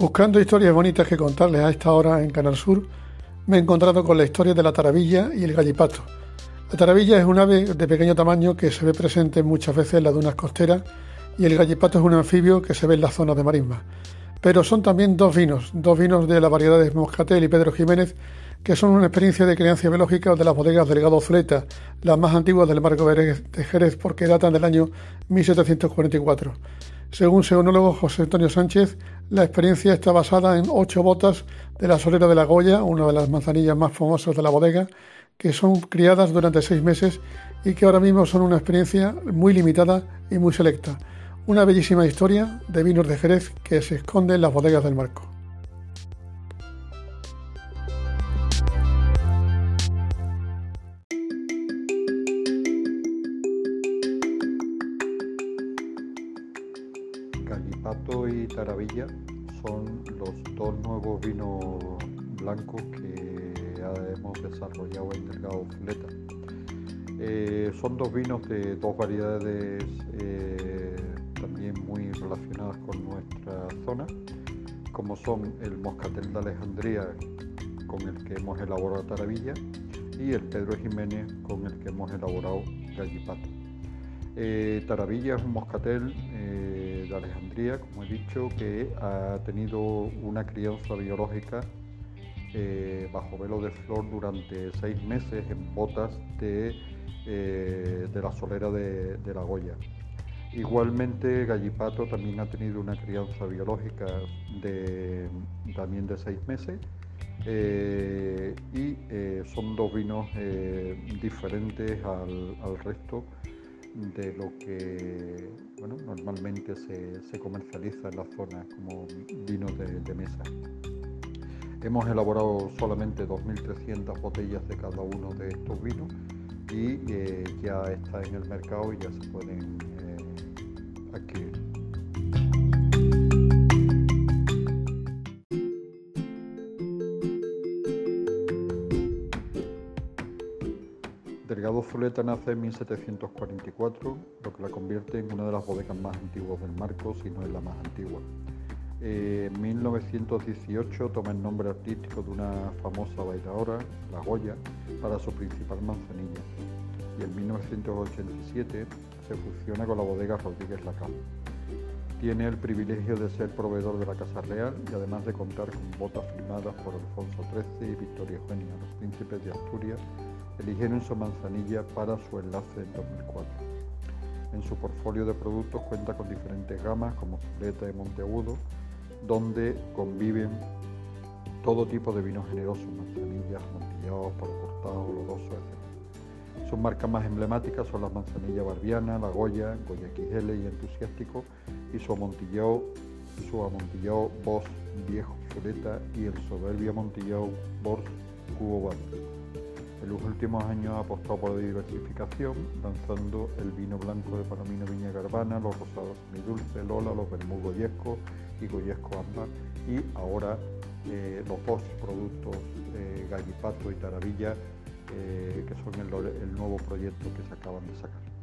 Buscando historias bonitas que contarles a esta hora en Canal Sur, me he encontrado con la historia de la taravilla y el gallipato. La taravilla es un ave de pequeño tamaño que se ve presente muchas veces en las dunas costeras y el gallipato es un anfibio que se ve en las zonas de marisma. Pero son también dos vinos, dos vinos de las variedades Moscatel y Pedro Jiménez, que son una experiencia de crianza biológica de las bodegas Delgado Zuleta, las más antiguas del Marco de Jerez porque datan del año 1744. Según su enólogo José Antonio Sánchez, la experiencia está basada en ocho botas de la solera de la Goya, una de las manzanillas más famosas de la bodega, que son criadas durante seis meses y que ahora mismo son una experiencia muy limitada y muy selecta. Una bellísima historia de vinos de Jerez que se esconde en las bodegas del Marco. Gallipato y Taravilla son los dos nuevos vinos blancos que hemos desarrollado en Delgado Fuleta. Eh, son dos vinos de dos variedades eh, también muy relacionadas con nuestra zona, como son el Moscatel de Alejandría, con el que hemos elaborado Taravilla, y el Pedro Jiménez, con el que hemos elaborado Gallipato. Eh, Taravilla es un moscatel de Alejandría, como he dicho, que ha tenido una crianza biológica eh, bajo velo de flor durante seis meses en botas de, de la solera de, la Goya. Igualmente, Gallipato también ha tenido una crianza biológica de, también de seis meses y son dos vinos diferentes al resto de lo que bueno, normalmente se, comercializa en la zona como vinos de, mesa. Hemos elaborado solamente 2.300 botellas de cada uno de estos vinos y eh, ya está en el mercado y ya se pueden eh, adquirir. Delgado Zuleta nace en 1744, lo que la convierte en una de las bodegas más antiguas del Marco, si no es la más antigua. En 1918 toma el nombre artístico de una famosa bailadora, La Goya, para su principal manzanilla. Y en 1987 se fusiona con la bodega Rodríguez Lacal. Tiene el privilegio de ser proveedor de la Casa Real y además de contar con botas firmadas por Alfonso XIII y Victoria Eugenia, los príncipes de Asturias, eligieron su manzanilla para su enlace en 2004. En su portfolio de productos cuenta con diferentes gamas como Zuleta y Monteagudo, donde conviven todo tipo de vinos generosos, manzanillas, amontillados, palo cortado, olorosos, etc. Sus marcas más emblemáticas son las manzanillas barbiana, la Goya, Goya XL y Entusiástico, y su amontillado, su amontillado Boss Viejo Zuleta y el soberbio amontillado Boss Cubo Barrio. En los últimos años ha apostado por la diversificación, lanzando el vino blanco de Palomino Viña Garbana, los rosados dulce, Lola, los vermú Goyesco y Goyesco Ámbar, y ahora eh, los dos productos eh, Gallipato y Taravilla, eh, que son el nuevo proyecto que se acaban de sacar.